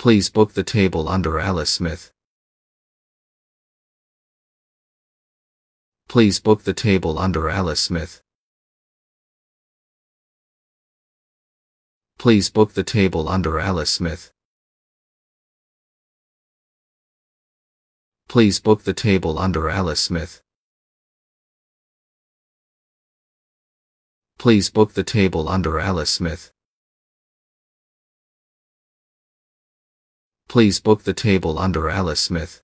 Please book the table under Alice Smith. Please book the table under Alice Smith. Please book the table under Alice Smith. Please book the table under Alice Smith. Please book the table under Alice Smith. Please book the table under Alice Smith.